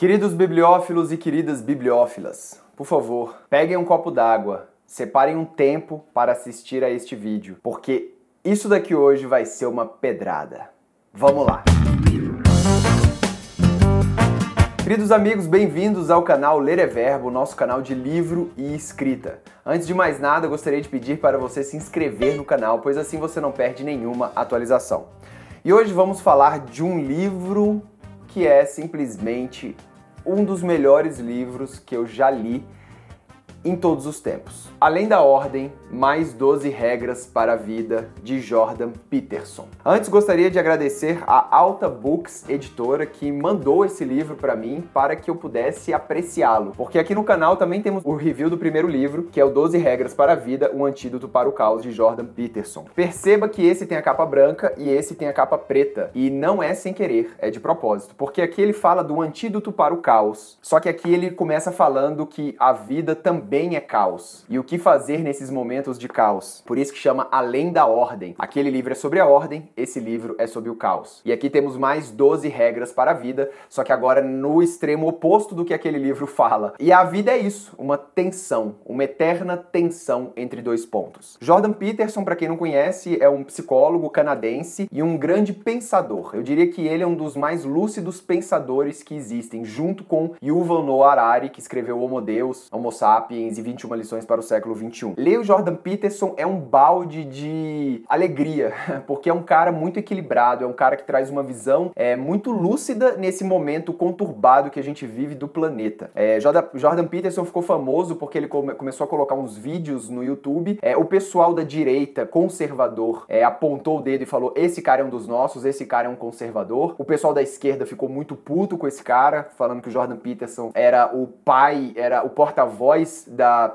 Queridos bibliófilos e queridas bibliófilas, por favor, peguem um copo d'água, separem um tempo para assistir a este vídeo, porque isso daqui hoje vai ser uma pedrada. Vamos lá! Queridos amigos, bem-vindos ao canal Ler é Verbo, nosso canal de livro e escrita. Antes de mais nada, gostaria de pedir para você se inscrever no canal, pois assim você não perde nenhuma atualização. E hoje vamos falar de um livro que é simplesmente um dos melhores livros que eu já li em todos os tempos. Além da Ordem, mais 12 regras para a vida de Jordan Peterson. Antes gostaria de agradecer a Alta Books editora que mandou esse livro para mim para que eu pudesse apreciá-lo, porque aqui no canal também temos o review do primeiro livro, que é o 12 regras para a vida, um antídoto para o caos de Jordan Peterson. Perceba que esse tem a capa branca e esse tem a capa preta, e não é sem querer, é de propósito, porque aqui ele fala do antídoto para o caos. Só que aqui ele começa falando que a vida também é caos. E o que fazer nesses momentos de caos? Por isso que chama Além da Ordem. Aquele livro é sobre a ordem, esse livro é sobre o caos. E aqui temos mais 12 regras para a vida, só que agora no extremo oposto do que aquele livro fala. E a vida é isso, uma tensão, uma eterna tensão entre dois pontos. Jordan Peterson, para quem não conhece, é um psicólogo canadense e um grande pensador. Eu diria que ele é um dos mais lúcidos pensadores que existem, junto com Yuval Noah Harari, que escreveu Homo Deus, Homo Sapiens, e 21 lições para o século 21. Ler o Jordan Peterson é um balde de alegria, porque é um cara muito equilibrado, é um cara que traz uma visão é, muito lúcida nesse momento conturbado que a gente vive do planeta. É, Jordan Peterson ficou famoso porque ele come, começou a colocar uns vídeos no YouTube. É, o pessoal da direita conservador é, apontou o dedo e falou: esse cara é um dos nossos, esse cara é um conservador. O pessoal da esquerda ficou muito puto com esse cara, falando que o Jordan Peterson era o pai, era o porta-voz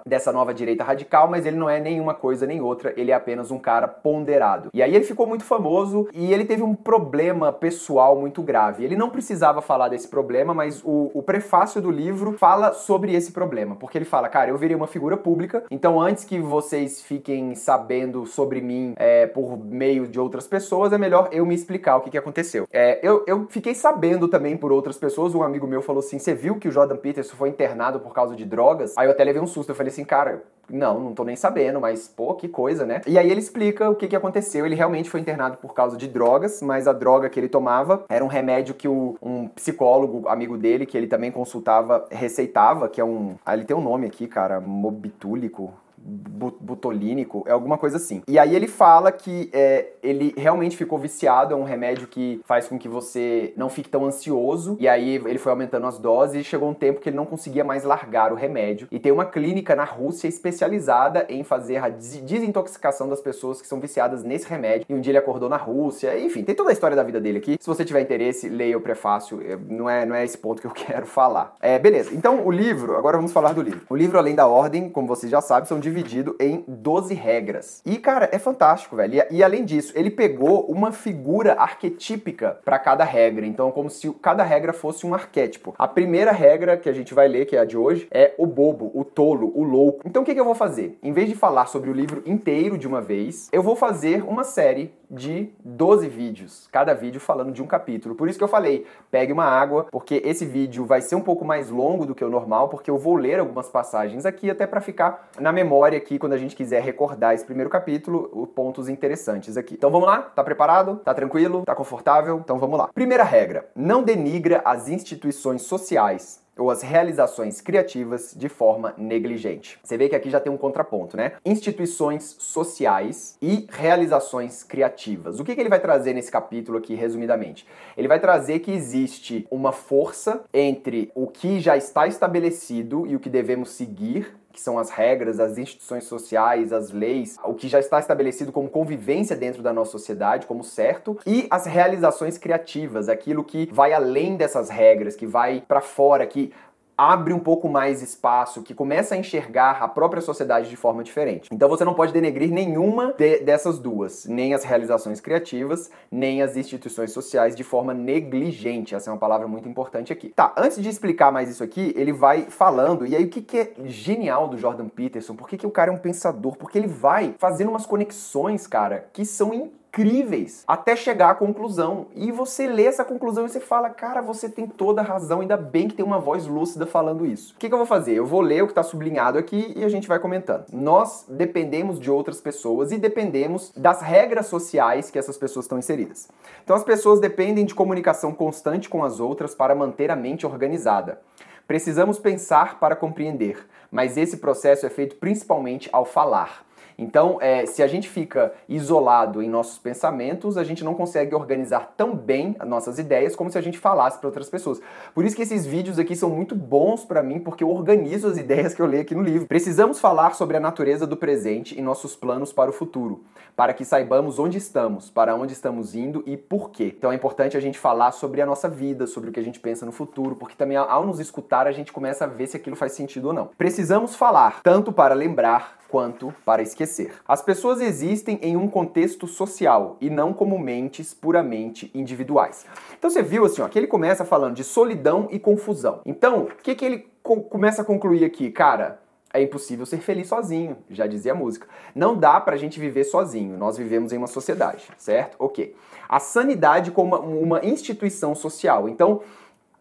dessa nova direita radical, mas ele não é nenhuma coisa nem outra, ele é apenas um cara ponderado. E aí ele ficou muito famoso e ele teve um problema pessoal muito grave. Ele não precisava falar desse problema, mas o, o prefácio do livro fala sobre esse problema, porque ele fala, cara, eu virei uma figura pública, então antes que vocês fiquem sabendo sobre mim é, por meio de outras pessoas, é melhor eu me explicar o que, que aconteceu. É, eu, eu fiquei sabendo também por outras pessoas, um amigo meu falou assim, você viu que o Jordan Peterson foi internado por causa de drogas? Aí eu até levei um susto. Eu falei assim, cara, não, não tô nem sabendo, mas pô, que coisa, né? E aí ele explica o que, que aconteceu. Ele realmente foi internado por causa de drogas, mas a droga que ele tomava era um remédio que o, um psicólogo amigo dele, que ele também consultava, receitava, que é um. Ah, ele tem um nome aqui, cara, mobitúlico butolínico, é alguma coisa assim. E aí ele fala que é, ele realmente ficou viciado, é um remédio que faz com que você não fique tão ansioso, e aí ele foi aumentando as doses e chegou um tempo que ele não conseguia mais largar o remédio. E tem uma clínica na Rússia especializada em fazer a desintoxicação das pessoas que são viciadas nesse remédio. E um dia ele acordou na Rússia, enfim, tem toda a história da vida dele aqui. Se você tiver interesse, leia o prefácio, é, não é, não é esse ponto que eu quero falar. É, beleza, então o livro, agora vamos falar do livro. O livro, além da ordem, como vocês já sabem, são dividido em 12 regras. E, cara, é fantástico, velho. E, e além disso, ele pegou uma figura arquetípica para cada regra. Então, como se cada regra fosse um arquétipo. A primeira regra que a gente vai ler, que é a de hoje, é o bobo, o tolo, o louco. Então, o que, que eu vou fazer? Em vez de falar sobre o livro inteiro de uma vez, eu vou fazer uma série de 12 vídeos, cada vídeo falando de um capítulo. Por isso que eu falei, pegue uma água, porque esse vídeo vai ser um pouco mais longo do que o normal, porque eu vou ler algumas passagens aqui até para ficar na memória aqui quando a gente quiser recordar esse primeiro capítulo, os pontos interessantes aqui. Então vamos lá? Tá preparado? Tá tranquilo? Tá confortável? Então vamos lá. Primeira regra: não denigra as instituições sociais ou as realizações criativas de forma negligente. Você vê que aqui já tem um contraponto, né? Instituições sociais e realizações criativas. O que, que ele vai trazer nesse capítulo aqui, resumidamente? Ele vai trazer que existe uma força entre o que já está estabelecido e o que devemos seguir que são as regras, as instituições sociais, as leis, o que já está estabelecido como convivência dentro da nossa sociedade, como certo, e as realizações criativas, aquilo que vai além dessas regras, que vai para fora, que abre um pouco mais espaço, que começa a enxergar a própria sociedade de forma diferente. Então você não pode denegrir nenhuma de, dessas duas, nem as realizações criativas, nem as instituições sociais de forma negligente. Essa é uma palavra muito importante aqui. Tá, antes de explicar mais isso aqui, ele vai falando, e aí o que, que é genial do Jordan Peterson? Por que, que o cara é um pensador? Porque ele vai fazendo umas conexões, cara, que são incríveis incríveis até chegar à conclusão. E você lê essa conclusão e você fala, cara, você tem toda a razão, ainda bem que tem uma voz lúcida falando isso. O que, que eu vou fazer? Eu vou ler o que está sublinhado aqui e a gente vai comentando. Nós dependemos de outras pessoas e dependemos das regras sociais que essas pessoas estão inseridas. Então as pessoas dependem de comunicação constante com as outras para manter a mente organizada. Precisamos pensar para compreender, mas esse processo é feito principalmente ao falar. Então, é, se a gente fica isolado em nossos pensamentos, a gente não consegue organizar tão bem as nossas ideias como se a gente falasse para outras pessoas. Por isso que esses vídeos aqui são muito bons para mim, porque eu organizo as ideias que eu leio aqui no livro. Precisamos falar sobre a natureza do presente e nossos planos para o futuro, para que saibamos onde estamos, para onde estamos indo e por quê. Então é importante a gente falar sobre a nossa vida, sobre o que a gente pensa no futuro, porque também ao nos escutar a gente começa a ver se aquilo faz sentido ou não. Precisamos falar tanto para lembrar quanto para esquecer. As pessoas existem em um contexto social e não como mentes puramente individuais. Então você viu assim, ó, que ele começa falando de solidão e confusão. Então, o que, que ele co começa a concluir aqui? Cara, é impossível ser feliz sozinho, já dizia a música. Não dá pra gente viver sozinho, nós vivemos em uma sociedade, certo? Ok. A sanidade como uma, uma instituição social. Então,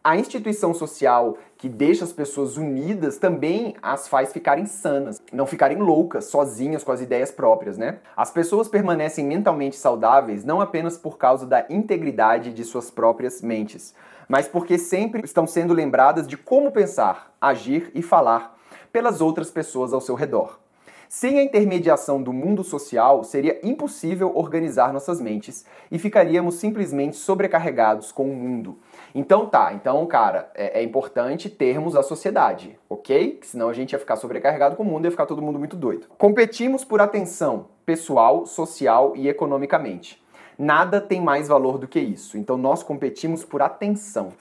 a instituição social que deixa as pessoas unidas também as faz ficarem sanas, não ficarem loucas, sozinhas com as ideias próprias, né? As pessoas permanecem mentalmente saudáveis não apenas por causa da integridade de suas próprias mentes, mas porque sempre estão sendo lembradas de como pensar, agir e falar pelas outras pessoas ao seu redor. Sem a intermediação do mundo social, seria impossível organizar nossas mentes e ficaríamos simplesmente sobrecarregados com o mundo. Então tá, então, cara, é, é importante termos a sociedade, ok? Senão a gente ia ficar sobrecarregado com o mundo e ia ficar todo mundo muito doido. Competimos por atenção pessoal, social e economicamente. Nada tem mais valor do que isso. Então nós competimos por atenção.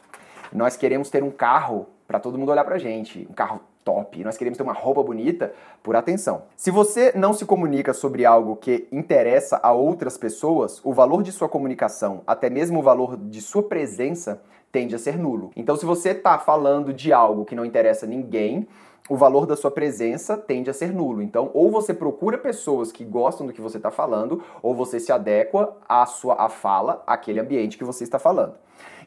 Nós queremos ter um carro para todo mundo olhar pra gente, um carro top, nós queremos ter uma roupa bonita por atenção. Se você não se comunica sobre algo que interessa a outras pessoas, o valor de sua comunicação, até mesmo o valor de sua presença, tende a ser nulo. Então, se você está falando de algo que não interessa a ninguém, o valor da sua presença tende a ser nulo. Então, ou você procura pessoas que gostam do que você está falando, ou você se adequa à sua à fala, àquele ambiente que você está falando.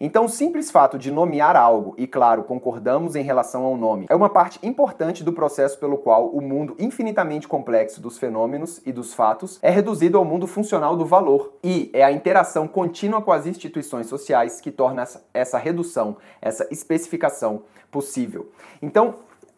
Então, o simples fato de nomear algo, e claro, concordamos em relação ao nome, é uma parte importante do processo pelo qual o mundo infinitamente complexo dos fenômenos e dos fatos é reduzido ao mundo funcional do valor. E é a interação contínua com as instituições sociais que torna essa redução, essa especificação possível. Então,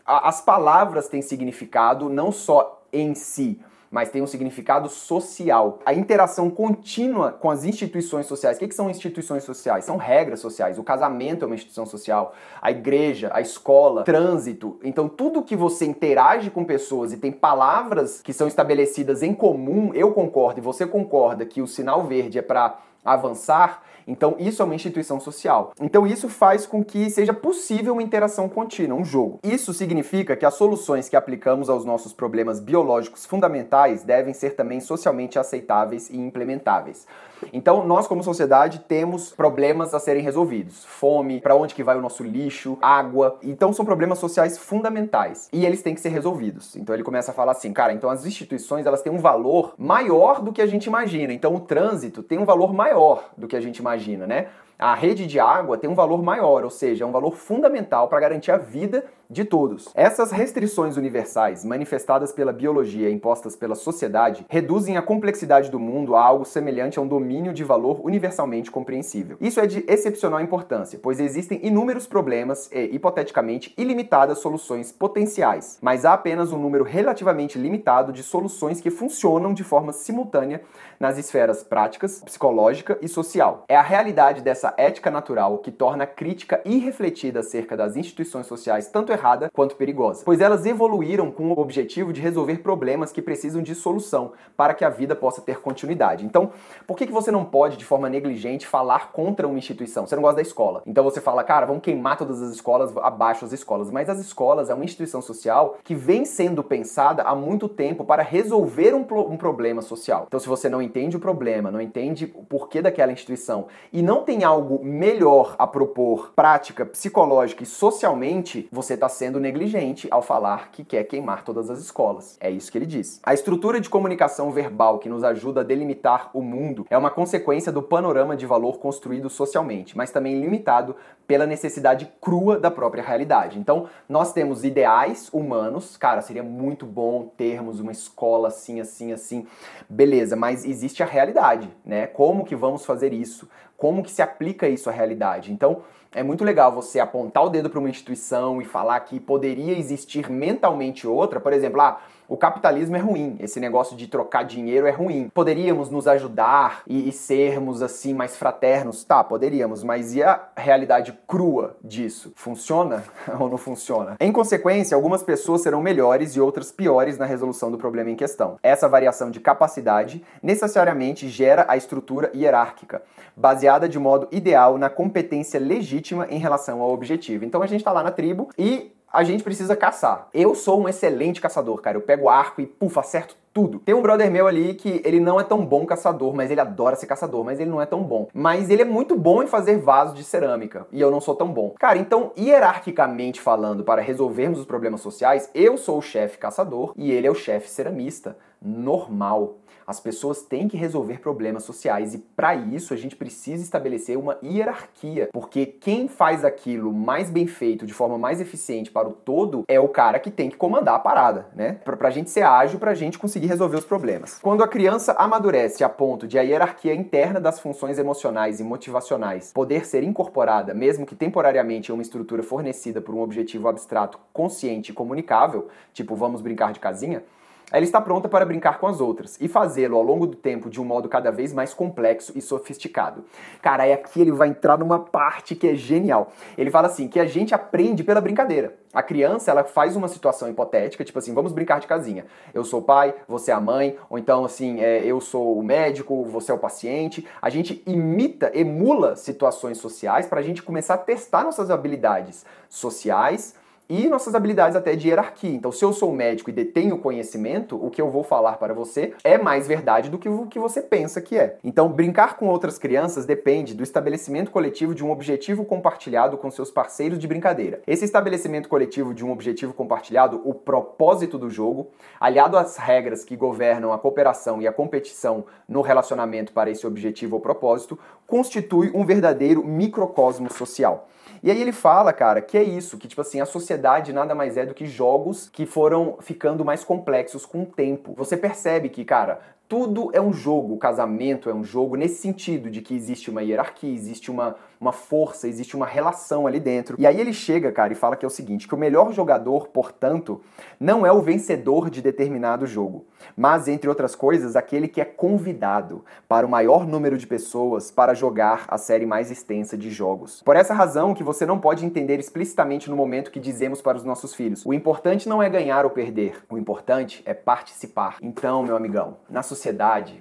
as palavras têm significado não só em si, mas tem um significado social. A interação contínua com as instituições sociais. O que, que são instituições sociais? São regras sociais. O casamento é uma instituição social, a igreja, a escola, trânsito. Então, tudo que você interage com pessoas e tem palavras que são estabelecidas em comum, eu concordo e você concorda que o sinal verde é para avançar, então isso é uma instituição social. Então isso faz com que seja possível uma interação contínua, um jogo. Isso significa que as soluções que aplicamos aos nossos problemas biológicos fundamentais devem ser também socialmente aceitáveis e implementáveis. Então, nós como sociedade temos problemas a serem resolvidos. Fome, para onde que vai o nosso lixo, água. Então, são problemas sociais fundamentais e eles têm que ser resolvidos. Então, ele começa a falar assim, cara, então as instituições, elas têm um valor maior do que a gente imagina. Então, o trânsito tem um valor maior do que a gente imagina, né? A rede de água tem um valor maior, ou seja, é um valor fundamental para garantir a vida de todos. Essas restrições universais, manifestadas pela biologia e impostas pela sociedade, reduzem a complexidade do mundo a algo semelhante a um domínio de valor universalmente compreensível. Isso é de excepcional importância, pois existem inúmeros problemas e, hipoteticamente, ilimitadas soluções potenciais, mas há apenas um número relativamente limitado de soluções que funcionam de forma simultânea nas esferas práticas, psicológica e social. É a realidade dessa ética natural que torna a crítica irrefletida acerca das instituições sociais tanto errada quanto perigosa, pois elas evoluíram com o objetivo de resolver problemas que precisam de solução para que a vida possa ter continuidade. Então, por que, que você não pode, de forma negligente, falar contra uma instituição? Você não gosta da escola. Então você fala, cara, vamos queimar todas as escolas, abaixo as escolas. Mas as escolas é uma instituição social que vem sendo pensada há muito tempo para resolver um, um problema social. Então, se você não entende o problema, não entende o porquê daquela instituição e não tem algo algo melhor a propor prática, psicológica e socialmente, você está sendo negligente ao falar que quer queimar todas as escolas. É isso que ele diz. A estrutura de comunicação verbal que nos ajuda a delimitar o mundo é uma consequência do panorama de valor construído socialmente, mas também limitado pela necessidade crua da própria realidade. Então, nós temos ideais humanos, cara, seria muito bom termos uma escola assim, assim, assim, beleza, mas existe a realidade, né? Como que vamos fazer isso? Como que se aplica isso à realidade? Então, é muito legal você apontar o dedo para uma instituição e falar que poderia existir mentalmente outra, por exemplo, ah, o capitalismo é ruim, esse negócio de trocar dinheiro é ruim. Poderíamos nos ajudar e, e, sermos assim mais fraternos? Tá, poderíamos, mas e a realidade crua disso? Funciona ou não funciona? Em consequência, algumas pessoas serão melhores e outras piores na resolução do problema em questão. Essa variação de capacidade necessariamente gera a estrutura hierárquica, baseada de modo ideal na competência legítima em relação ao objetivo. Então a gente está lá na tribo e a gente precisa caçar. Eu sou um excelente caçador, cara. Eu pego arco e, puf, acerto tudo. Tem um brother meu ali que ele não é tão bom caçador, mas ele adora ser caçador, mas ele não é tão bom. Mas ele é muito bom em fazer vasos de cerâmica, e eu não sou tão bom. Cara, então, hierarquicamente falando, para resolvermos os problemas sociais, eu sou o chefe caçador e ele é o chefe ceramista. Normal. As pessoas têm que resolver problemas sociais e para isso a gente precisa estabelecer uma hierarquia, porque quem faz aquilo mais bem feito, de forma mais eficiente para o todo, é o cara que tem que comandar a parada, né? Pra, pra gente ser ágil, pra gente conseguir resolver os problemas. Quando a criança amadurece a ponto de a hierarquia interna das funções emocionais e motivacionais poder ser incorporada, mesmo que temporariamente em uma estrutura fornecida por um objetivo abstrato consciente e comunicável, tipo vamos brincar de casinha, ela está pronta para brincar com as outras e fazê-lo ao longo do tempo de um modo cada vez mais complexo e sofisticado. Cara, é aqui ele vai entrar numa parte que é genial. Ele fala assim que a gente aprende pela brincadeira. A criança, ela faz uma situação hipotética, tipo assim, vamos brincar de casinha. Eu sou o pai, você é a mãe, ou então assim, é, eu sou o médico, você é o paciente. A gente imita, emula situações sociais para a gente começar a testar nossas habilidades sociais e nossas habilidades até de hierarquia. Então, se eu sou médico e detenho conhecimento, o que eu vou falar para você é mais verdade do que o que você pensa que é. Então, brincar com outras crianças depende do estabelecimento coletivo de um objetivo compartilhado com seus parceiros de brincadeira. Esse estabelecimento coletivo de um objetivo compartilhado, o propósito do jogo, aliado às regras que governam a cooperação e a competição no relacionamento para esse objetivo ou propósito, constitui um verdadeiro microcosmo social. E aí ele fala, cara, que é isso, que tipo assim, a sociedade nada mais é do que jogos que foram ficando mais complexos com o tempo. Você percebe que, cara, tudo é um jogo, o casamento é um jogo nesse sentido de que existe uma hierarquia, existe uma, uma força, existe uma relação ali dentro. E aí ele chega, cara, e fala que é o seguinte, que o melhor jogador, portanto, não é o vencedor de determinado jogo, mas entre outras coisas, aquele que é convidado para o maior número de pessoas para jogar a série mais extensa de jogos. Por essa razão que você não pode entender explicitamente no momento que dizemos para os nossos filhos: o importante não é ganhar ou perder, o importante é participar. Então, meu amigão, na sociedade,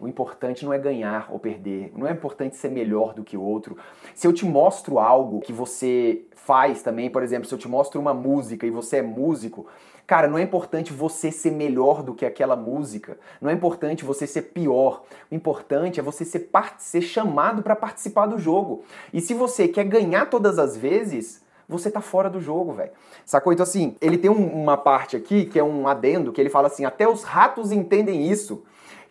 o importante não é ganhar ou perder, não é importante ser melhor do que o outro. Se eu te mostro algo que você faz também, por exemplo, se eu te mostro uma música e você é músico, cara, não é importante você ser melhor do que aquela música, não é importante você ser pior. O importante é você ser, ser chamado para participar do jogo. E se você quer ganhar todas as vezes, você tá fora do jogo, velho. Sacou? Então, assim, ele tem um, uma parte aqui que é um adendo que ele fala assim: até os ratos entendem isso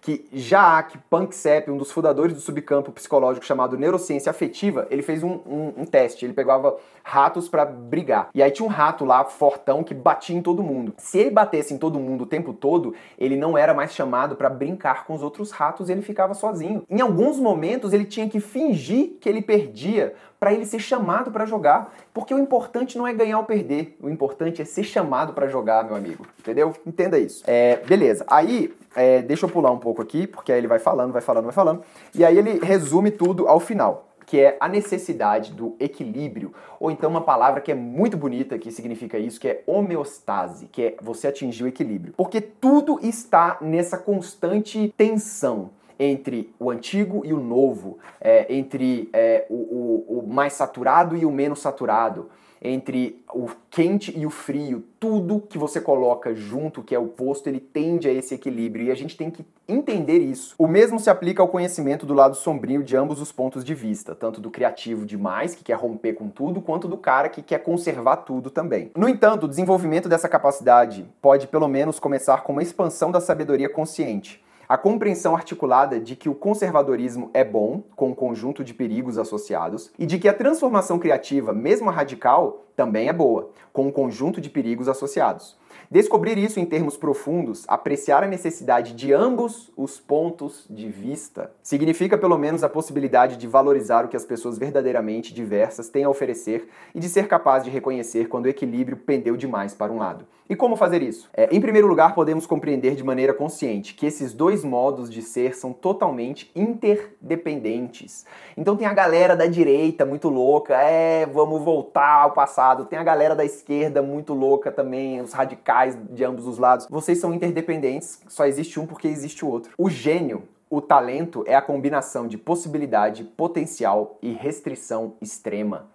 que Jaak Panksepp, um dos fundadores do subcampo psicológico chamado neurociência afetiva, ele fez um, um, um teste. Ele pegava ratos para brigar. E aí tinha um rato lá, fortão, que batia em todo mundo. Se ele batesse em todo mundo o tempo todo, ele não era mais chamado para brincar com os outros ratos, ele ficava sozinho. Em alguns momentos, ele tinha que fingir que ele perdia para ele ser chamado para jogar. Porque o importante não é ganhar ou perder, o importante é ser chamado para jogar, meu amigo. Entendeu? Entenda isso. É, beleza. Aí, é, deixa eu pular um pouco aqui, porque aí ele vai falando, vai falando, vai falando. E aí ele resume tudo ao final que é a necessidade do equilíbrio, ou então uma palavra que é muito bonita que significa isso, que é homeostase, que é você atingir o equilíbrio. Porque tudo está nessa constante tensão entre o antigo e o novo, é, entre é, o, o, o mais saturado e o menos saturado entre o quente e o frio, tudo que você coloca junto, que é o posto, ele tende a esse equilíbrio e a gente tem que entender isso. O mesmo se aplica ao conhecimento do lado sombrio de ambos os pontos de vista, tanto do criativo demais, que quer romper com tudo, quanto do cara que quer conservar tudo também. No entanto, o desenvolvimento dessa capacidade pode pelo menos começar com uma expansão da sabedoria consciente a compreensão articulada de que o conservadorismo é bom, com um conjunto de perigos associados, e de que a transformação criativa, mesmo a radical, também é boa, com um conjunto de perigos associados. Descobrir isso em termos profundos, apreciar a necessidade de ambos os pontos de vista, significa pelo menos a possibilidade de valorizar o que as pessoas verdadeiramente diversas têm a oferecer e de ser capaz de reconhecer quando o equilíbrio pendeu demais para um lado. E como fazer isso? É, em primeiro lugar, podemos compreender de maneira consciente que esses dois modos de ser são totalmente interdependentes. Então tem a galera da direita muito louca, é, vamos voltar ao passado. Tem a galera da esquerda muito louca também, os radicais de ambos os lados. Vocês são interdependentes, só existe um porque existe o outro. O gênio o talento é a combinação de possibilidade, potencial e restrição extrema.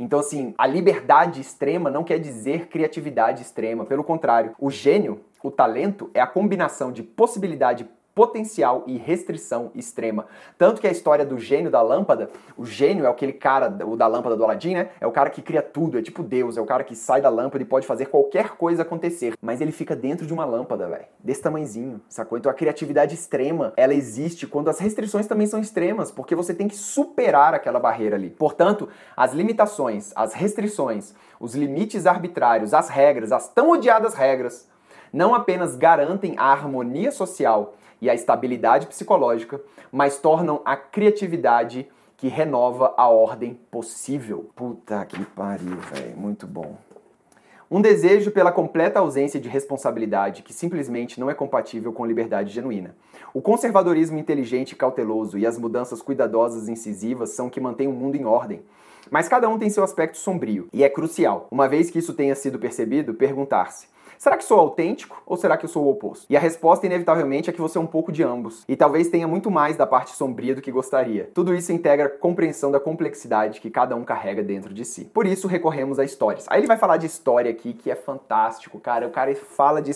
Então, assim, a liberdade extrema não quer dizer criatividade extrema. Pelo contrário, o gênio, o talento, é a combinação de possibilidade, potencial e restrição extrema. Tanto que a história do gênio da lâmpada, o gênio é aquele cara, o da lâmpada do Aladim, né? É o cara que cria tudo, é tipo Deus, é o cara que sai da lâmpada e pode fazer qualquer coisa acontecer. Mas ele fica dentro de uma lâmpada, velho. Desse tamanhozinho, sacou? Então a criatividade extrema, ela existe quando as restrições também são extremas, porque você tem que superar aquela barreira ali. Portanto, as limitações, as restrições, os limites arbitrários, as regras, as tão odiadas regras, não apenas garantem a harmonia social e a estabilidade psicológica, mas tornam a criatividade que renova a ordem possível. Puta que pariu, velho, muito bom. Um desejo pela completa ausência de responsabilidade que simplesmente não é compatível com liberdade genuína. O conservadorismo inteligente e cauteloso e as mudanças cuidadosas e incisivas são que mantêm o mundo em ordem. Mas cada um tem seu aspecto sombrio, e é crucial, uma vez que isso tenha sido percebido, perguntar-se: Será que sou autêntico ou será que eu sou o oposto? E a resposta, inevitavelmente, é que você é um pouco de ambos. E talvez tenha muito mais da parte sombria do que gostaria. Tudo isso integra compreensão da complexidade que cada um carrega dentro de si. Por isso, recorremos a histórias. Aí ele vai falar de história aqui, que é fantástico, cara. O cara fala de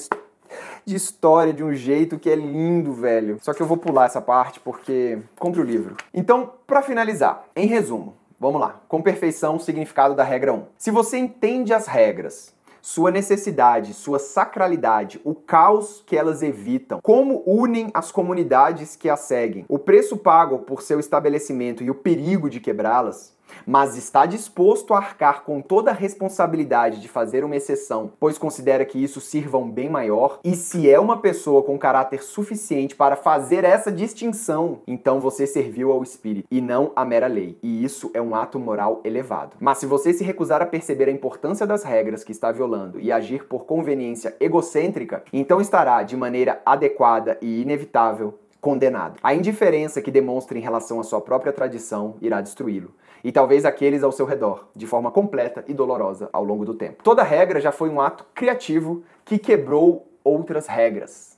de história de um jeito que é lindo, velho. Só que eu vou pular essa parte porque compre o livro. Então, para finalizar, em resumo, vamos lá. Com perfeição, o significado da regra 1. Se você entende as regras sua necessidade, sua sacralidade, o caos que elas evitam, como unem as comunidades que as seguem, o preço pago por seu estabelecimento e o perigo de quebrá-las, mas está disposto a arcar com toda a responsabilidade de fazer uma exceção, pois considera que isso sirva um bem maior, e se é uma pessoa com caráter suficiente para fazer essa distinção, então você serviu ao espírito e não à mera lei, e isso é um ato moral elevado. Mas se você se recusar a perceber a importância das regras que está violando e agir por conveniência egocêntrica, então estará de maneira adequada e inevitável condenado. A indiferença que demonstra em relação à sua própria tradição irá destruí-lo e talvez aqueles ao seu redor, de forma completa e dolorosa ao longo do tempo. Toda regra já foi um ato criativo que quebrou outras regras.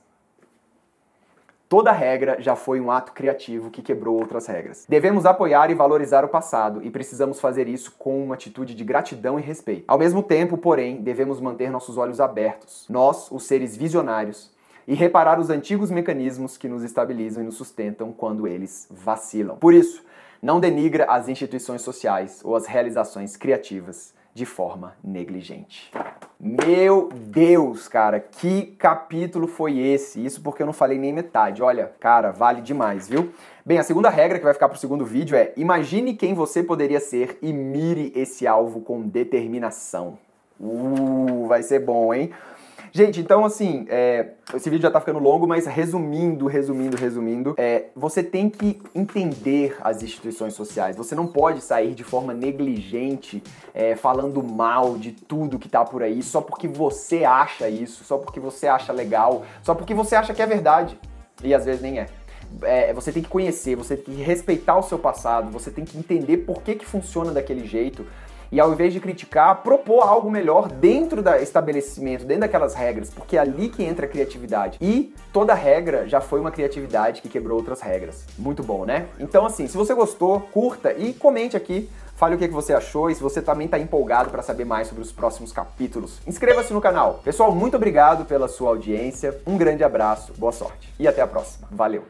Toda regra já foi um ato criativo que quebrou outras regras. Devemos apoiar e valorizar o passado e precisamos fazer isso com uma atitude de gratidão e respeito. Ao mesmo tempo, porém, devemos manter nossos olhos abertos, nós, os seres visionários, e reparar os antigos mecanismos que nos estabilizam e nos sustentam quando eles vacilam. Por isso, não denigra as instituições sociais ou as realizações criativas de forma negligente. Meu Deus, cara, que capítulo foi esse? Isso porque eu não falei nem metade. Olha, cara, vale demais, viu? Bem, a segunda regra que vai ficar pro segundo vídeo é: imagine quem você poderia ser e mire esse alvo com determinação. Uh, vai ser bom, hein? Gente, então assim, é, esse vídeo já tá ficando longo, mas resumindo, resumindo, resumindo, é, você tem que entender as instituições sociais. Você não pode sair de forma negligente é, falando mal de tudo que tá por aí só porque você acha isso, só porque você acha legal, só porque você acha que é verdade. E às vezes nem é. É, você tem que conhecer, você tem que respeitar o seu passado, você tem que entender por que, que funciona daquele jeito, e ao invés de criticar, propor algo melhor dentro do estabelecimento, dentro daquelas regras, porque é ali que entra a criatividade. E toda regra já foi uma criatividade que quebrou outras regras. Muito bom, né? Então, assim, se você gostou, curta e comente aqui Fale o que você achou e se você também está empolgado para saber mais sobre os próximos capítulos. Inscreva-se no canal. Pessoal, muito obrigado pela sua audiência. Um grande abraço, boa sorte e até a próxima. Valeu!